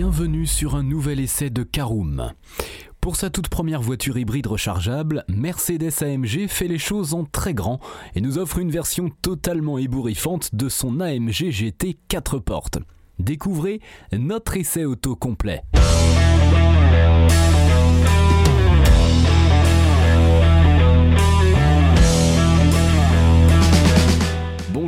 Bienvenue sur un nouvel essai de Caroom. Pour sa toute première voiture hybride rechargeable, Mercedes AMG fait les choses en très grand et nous offre une version totalement ébouriffante de son AMG GT 4 portes. Découvrez notre essai auto complet.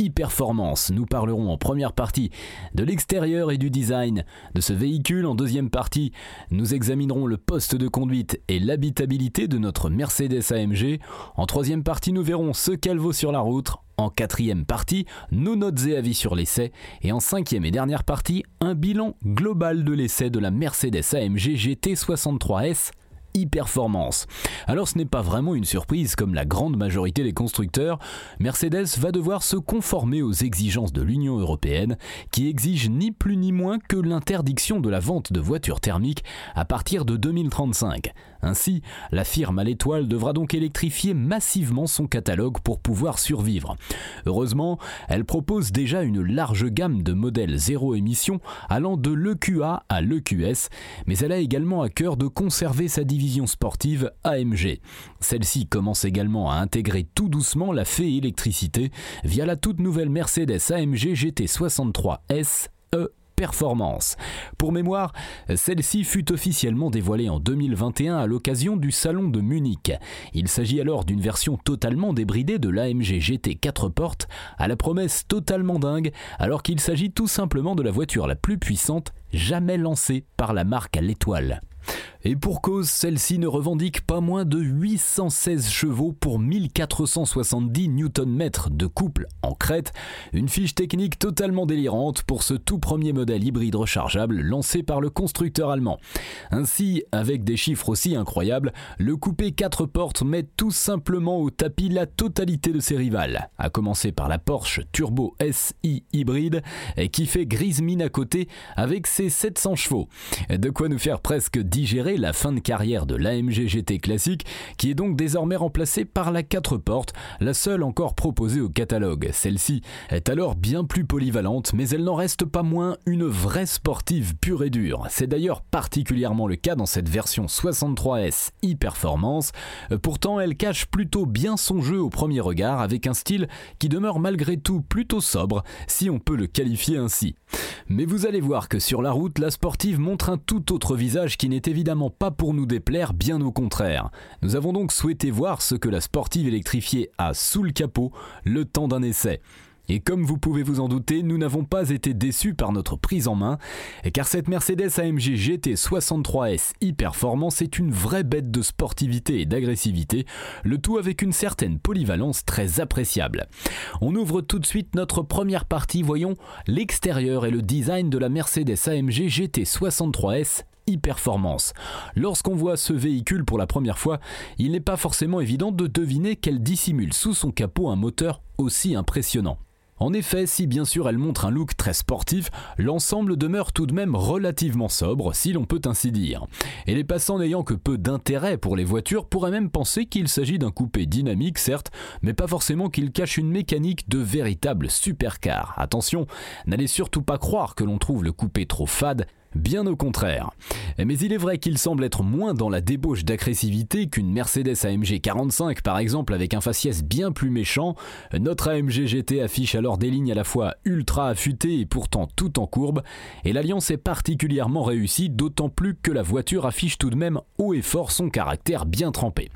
e-performance. Nous parlerons en première partie de l'extérieur et du design de ce véhicule. En deuxième partie, nous examinerons le poste de conduite et l'habitabilité de notre Mercedes AMG. En troisième partie, nous verrons ce qu'elle vaut sur la route. En quatrième partie, nos notes et avis sur l'essai. Et en cinquième et dernière partie, un bilan global de l'essai de la Mercedes AMG GT63S performance Alors ce n'est pas vraiment une surprise comme la grande majorité des constructeurs, Mercedes va devoir se conformer aux exigences de l'Union européenne qui exige ni plus ni moins que l'interdiction de la vente de voitures thermiques à partir de 2035. Ainsi, la firme à l'étoile devra donc électrifier massivement son catalogue pour pouvoir survivre. Heureusement, elle propose déjà une large gamme de modèles zéro émission allant de l'EQA à l'EQS, mais elle a également à cœur de conserver sa division sportive AMG. Celle-ci commence également à intégrer tout doucement la fée électricité via la toute nouvelle Mercedes AMG GT63 S E performance. Pour mémoire, celle-ci fut officiellement dévoilée en 2021 à l'occasion du Salon de Munich. Il s'agit alors d'une version totalement débridée de l'AMG GT 4 portes, à la promesse totalement dingue, alors qu'il s'agit tout simplement de la voiture la plus puissante jamais lancée par la marque à l'étoile. Et pour cause, celle-ci ne revendique pas moins de 816 chevaux pour 1470 Nm de couple en crête, une fiche technique totalement délirante pour ce tout premier modèle hybride rechargeable lancé par le constructeur allemand. Ainsi, avec des chiffres aussi incroyables, le coupé 4 portes met tout simplement au tapis la totalité de ses rivales, à commencer par la Porsche Turbo SI hybride qui fait grise mine à côté avec ses 700 chevaux. De quoi nous faire presque digérer la fin de carrière de l'AMG GT classique, qui est donc désormais remplacée par la 4 portes, la seule encore proposée au catalogue. Celle-ci est alors bien plus polyvalente, mais elle n'en reste pas moins une vraie sportive pure et dure. C'est d'ailleurs particulièrement le cas dans cette version 63S e-performance. Pourtant, elle cache plutôt bien son jeu au premier regard, avec un style qui demeure malgré tout plutôt sobre, si on peut le qualifier ainsi. Mais vous allez voir que sur la route, la sportive montre un tout autre visage qui n'est évidemment pas pour nous déplaire, bien au contraire. Nous avons donc souhaité voir ce que la sportive électrifiée a sous le capot le temps d'un essai. Et comme vous pouvez vous en douter, nous n'avons pas été déçus par notre prise en main, car cette Mercedes AMG GT 63S e-Performance est une vraie bête de sportivité et d'agressivité, le tout avec une certaine polyvalence très appréciable. On ouvre tout de suite notre première partie, voyons l'extérieur et le design de la Mercedes AMG GT 63S e-performance. Lorsqu'on voit ce véhicule pour la première fois, il n'est pas forcément évident de deviner qu'elle dissimule sous son capot un moteur aussi impressionnant. En effet, si bien sûr elle montre un look très sportif, l'ensemble demeure tout de même relativement sobre, si l'on peut ainsi dire. Et les passants n'ayant que peu d'intérêt pour les voitures pourraient même penser qu'il s'agit d'un coupé dynamique, certes, mais pas forcément qu'il cache une mécanique de véritable supercar. Attention, n'allez surtout pas croire que l'on trouve le coupé trop fade, Bien au contraire. Mais il est vrai qu'il semble être moins dans la débauche d'agressivité qu'une Mercedes AMG 45 par exemple avec un faciès bien plus méchant. Notre AMG GT affiche alors des lignes à la fois ultra affûtées et pourtant tout en courbe. Et l'alliance est particulièrement réussie, d'autant plus que la voiture affiche tout de même haut et fort son caractère bien trempé.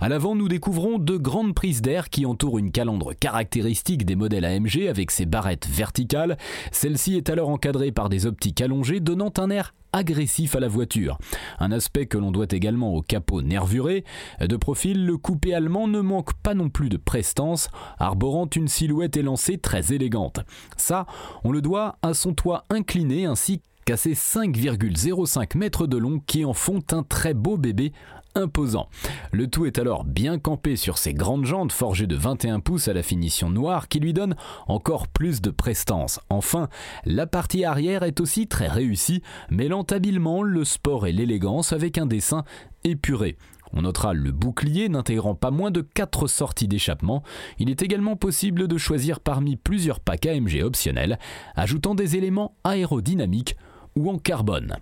À l'avant, nous découvrons de grandes prises d'air qui entourent une calandre caractéristique des modèles AMG avec ses barrettes verticales. Celle-ci est alors encadrée par des optiques allongées donnant un air agressif à la voiture. Un aspect que l'on doit également au capot nervuré. De profil, le coupé allemand ne manque pas non plus de prestance, arborant une silhouette élancée très élégante. Ça, on le doit à son toit incliné ainsi ses 5,05 mètres de long qui en font un très beau bébé imposant. Le tout est alors bien campé sur ses grandes jantes forgées de 21 pouces à la finition noire qui lui donne encore plus de prestance. Enfin, la partie arrière est aussi très réussie, mêlant habilement le sport et l'élégance avec un dessin épuré. On notera le bouclier n'intégrant pas moins de 4 sorties d'échappement. Il est également possible de choisir parmi plusieurs packs AMG optionnels, ajoutant des éléments aérodynamiques ou en carbone.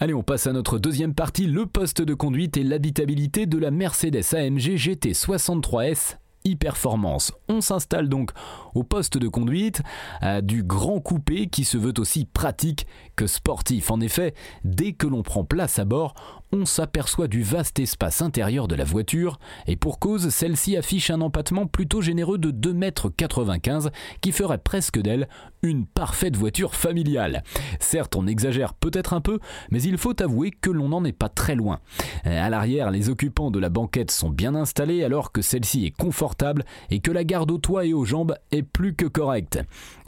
Allez, on passe à notre deuxième partie, le poste de conduite et l'habitabilité de la Mercedes AMG GT 63S e-performance. On s'installe donc au poste de conduite du grand coupé qui se veut aussi pratique que sportif. En effet, dès que l'on prend place à bord, on s'aperçoit du vaste espace intérieur de la voiture, et pour cause, celle-ci affiche un empattement plutôt généreux de 2,95 m qui ferait presque d'elle une parfaite voiture familiale. Certes, on exagère peut-être un peu, mais il faut avouer que l'on n'en est pas très loin. À l'arrière, les occupants de la banquette sont bien installés alors que celle-ci est confortable et que la garde au toit et aux jambes est plus que correcte.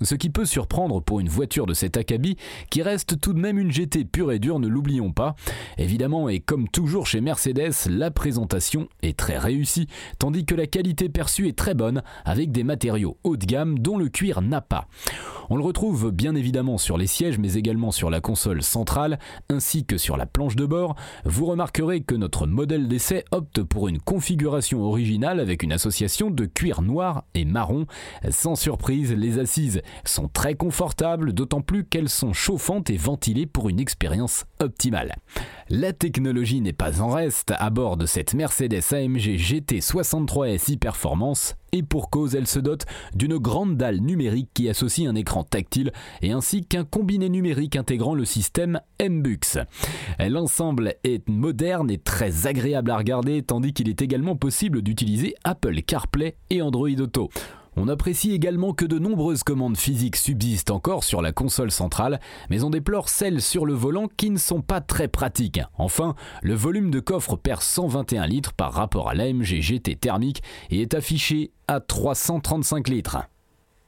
Ce qui peut surprendre pour une voiture de cet acabit qui reste tout de même une GT pure et dure, ne l'oublions pas. Évidemment, et comme toujours chez Mercedes, la présentation est très réussie, tandis que la qualité perçue est très bonne avec des matériaux haut de gamme dont le cuir n'a pas. On le retrouve bien évidemment sur les sièges mais également sur la console centrale ainsi que sur la planche de bord. Vous remarquerez que notre modèle d'essai opte pour une configuration originale avec une association de cuir noir et marron. Sans surprise, les assises sont très confortables, d'autant plus qu'elles sont chauffantes et ventilées pour une expérience optimale. La technologie n'est pas en reste à bord de cette Mercedes AMG GT 63S e-Performance et pour cause elle se dote d'une grande dalle numérique qui associe un écran tactile et ainsi qu'un combiné numérique intégrant le système MBUX. L'ensemble est moderne et très agréable à regarder tandis qu'il est également possible d'utiliser Apple CarPlay et Android Auto. On apprécie également que de nombreuses commandes physiques subsistent encore sur la console centrale, mais on déplore celles sur le volant qui ne sont pas très pratiques. Enfin, le volume de coffre perd 121 litres par rapport à l'AMG GT thermique et est affiché à 335 litres.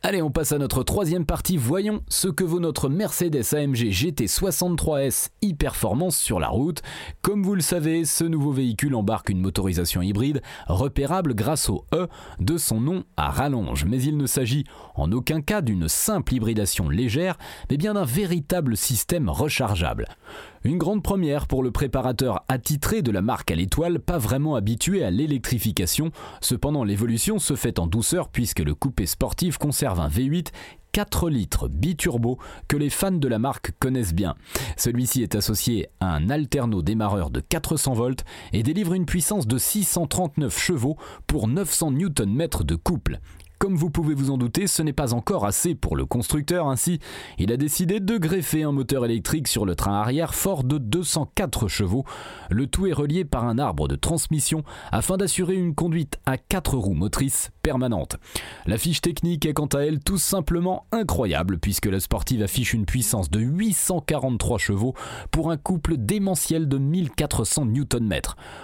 Allez, on passe à notre troisième partie. Voyons ce que vaut notre Mercedes AMG GT 63S e-performance sur la route. Comme vous le savez, ce nouveau véhicule embarque une motorisation hybride repérable grâce au E de son nom à rallonge. Mais il ne s'agit en aucun cas d'une simple hybridation légère, mais bien d'un véritable système rechargeable. Une grande première pour le préparateur attitré de la marque à l'étoile, pas vraiment habitué à l'électrification. Cependant, l'évolution se fait en douceur puisque le coupé sportif conserve un V8 4 litres biturbo que les fans de la marque connaissent bien. Celui-ci est associé à un alterno démarreur de 400 volts et délivre une puissance de 639 chevaux pour 900 Nm de couple. Comme vous pouvez vous en douter, ce n'est pas encore assez pour le constructeur, ainsi il a décidé de greffer un moteur électrique sur le train arrière fort de 204 chevaux. Le tout est relié par un arbre de transmission afin d'assurer une conduite à 4 roues motrices permanente. La fiche technique est quant à elle tout simplement incroyable puisque la sportive affiche une puissance de 843 chevaux pour un couple démentiel de 1400 Nm.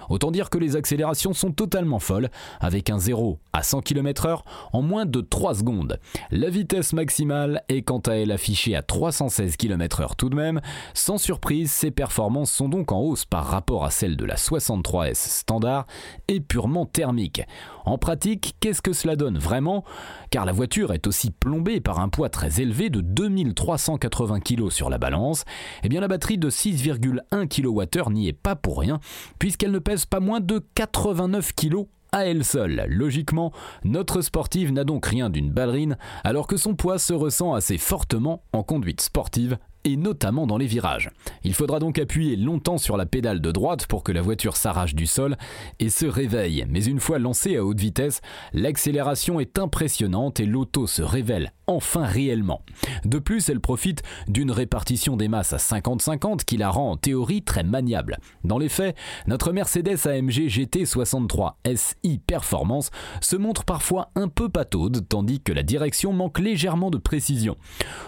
Autant dire que les accélérations sont totalement folles avec un 0 à 100 km/h en moins de 3 secondes. La vitesse maximale est quant à elle affichée à 316 km/h tout de même. Sans surprise, ses performances sont donc en hausse par rapport à celles de la 63S standard et purement thermique. En pratique, qu'est-ce que cela donne vraiment Car la voiture est aussi plombée par un poids très élevé de 2380 kg sur la balance, eh bien la batterie de 6,1 kWh n'y est pas pour rien, puisqu'elle ne pèse pas moins de 89 kg à elle seule. Logiquement, notre sportive n'a donc rien d'une ballerine, alors que son poids se ressent assez fortement en conduite sportive et notamment dans les virages. Il faudra donc appuyer longtemps sur la pédale de droite pour que la voiture s'arrache du sol et se réveille. Mais une fois lancée à haute vitesse, l'accélération est impressionnante et l'auto se révèle enfin réellement. De plus, elle profite d'une répartition des masses à 50-50 qui la rend en théorie très maniable. Dans les faits, notre Mercedes AMG GT 63 SI Performance se montre parfois un peu pataude, tandis que la direction manque légèrement de précision.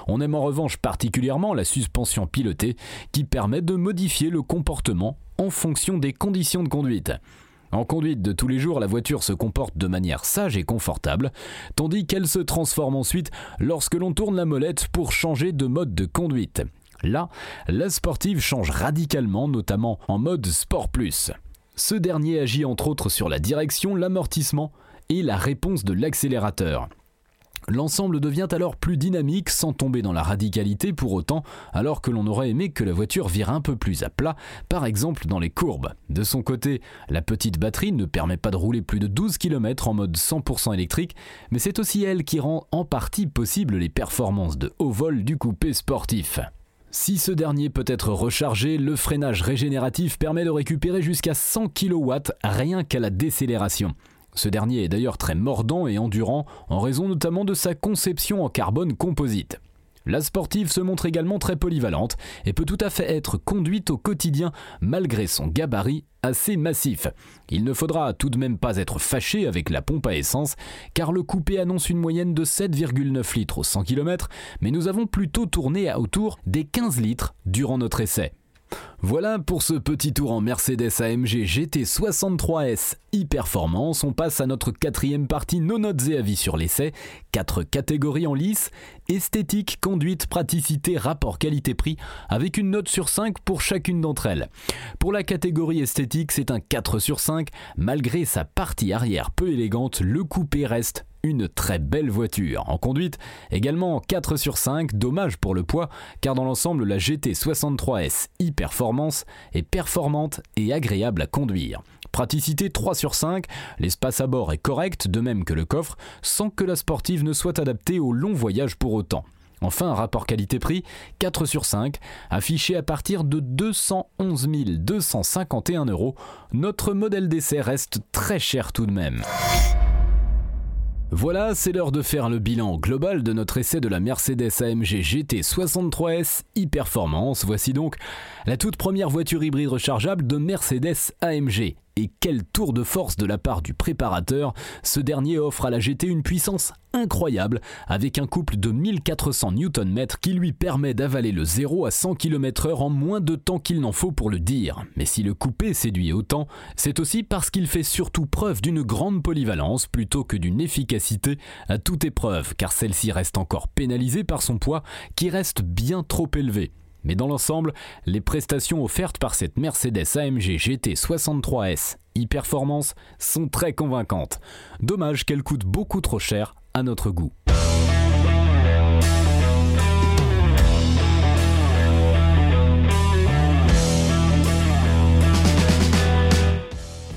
On aime en revanche particulièrement la suspension pilotée qui permet de modifier le comportement en fonction des conditions de conduite. En conduite de tous les jours, la voiture se comporte de manière sage et confortable, tandis qu'elle se transforme ensuite lorsque l'on tourne la molette pour changer de mode de conduite. Là, la sportive change radicalement, notamment en mode Sport Plus. Ce dernier agit entre autres sur la direction, l'amortissement et la réponse de l'accélérateur. L'ensemble devient alors plus dynamique sans tomber dans la radicalité pour autant, alors que l'on aurait aimé que la voiture vire un peu plus à plat, par exemple dans les courbes. De son côté, la petite batterie ne permet pas de rouler plus de 12 km en mode 100% électrique, mais c'est aussi elle qui rend en partie possible les performances de haut vol du coupé sportif. Si ce dernier peut être rechargé, le freinage régénératif permet de récupérer jusqu'à 100 kW rien qu'à la décélération. Ce dernier est d'ailleurs très mordant et endurant en raison notamment de sa conception en carbone composite. La sportive se montre également très polyvalente et peut tout à fait être conduite au quotidien malgré son gabarit assez massif. Il ne faudra tout de même pas être fâché avec la pompe à essence car le coupé annonce une moyenne de 7,9 litres au 100 km mais nous avons plutôt tourné à autour des 15 litres durant notre essai. Voilà pour ce petit tour en Mercedes AMG GT63S e-performance. On passe à notre quatrième partie, nos notes et avis sur l'essai. Quatre catégories en lice esthétique, conduite, praticité, rapport qualité-prix, avec une note sur 5 pour chacune d'entre elles. Pour la catégorie esthétique, c'est un 4 sur 5. Malgré sa partie arrière peu élégante, le coupé reste une très belle voiture. En conduite, également 4 sur 5, dommage pour le poids, car dans l'ensemble, la GT63S e-Performance est performante et agréable à conduire. Praticité 3 sur 5, l'espace à bord est correct, de même que le coffre, sans que la sportive ne soit adaptée au long voyage pour autant. Enfin, rapport qualité-prix 4 sur 5, affiché à partir de 211 251 euros. Notre modèle d'essai reste très cher tout de même. Voilà, c'est l'heure de faire le bilan global de notre essai de la Mercedes AMG GT 63S e-Performance. Voici donc la toute première voiture hybride rechargeable de Mercedes AMG. Et quel tour de force de la part du préparateur, ce dernier offre à la GT une puissance incroyable avec un couple de 1400 Nm qui lui permet d'avaler le 0 à 100 km/h en moins de temps qu'il n'en faut pour le dire. Mais si le coupé séduit autant, c'est aussi parce qu'il fait surtout preuve d'une grande polyvalence plutôt que d'une efficacité à toute épreuve, car celle-ci reste encore pénalisée par son poids qui reste bien trop élevé. Mais dans l'ensemble, les prestations offertes par cette Mercedes AMG GT 63S e-Performance sont très convaincantes. Dommage qu'elle coûte beaucoup trop cher à notre goût.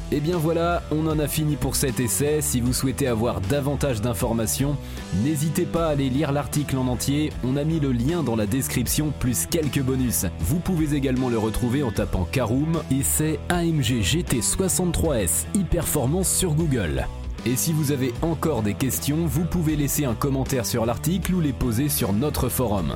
Et eh bien voilà, on en a fini pour cet essai. Si vous souhaitez avoir davantage d'informations, n'hésitez pas à aller lire l'article en entier. On a mis le lien dans la description plus quelques bonus. Vous pouvez également le retrouver en tapant Caroom et c'est AMG GT63S e-performance sur Google. Et si vous avez encore des questions, vous pouvez laisser un commentaire sur l'article ou les poser sur notre forum.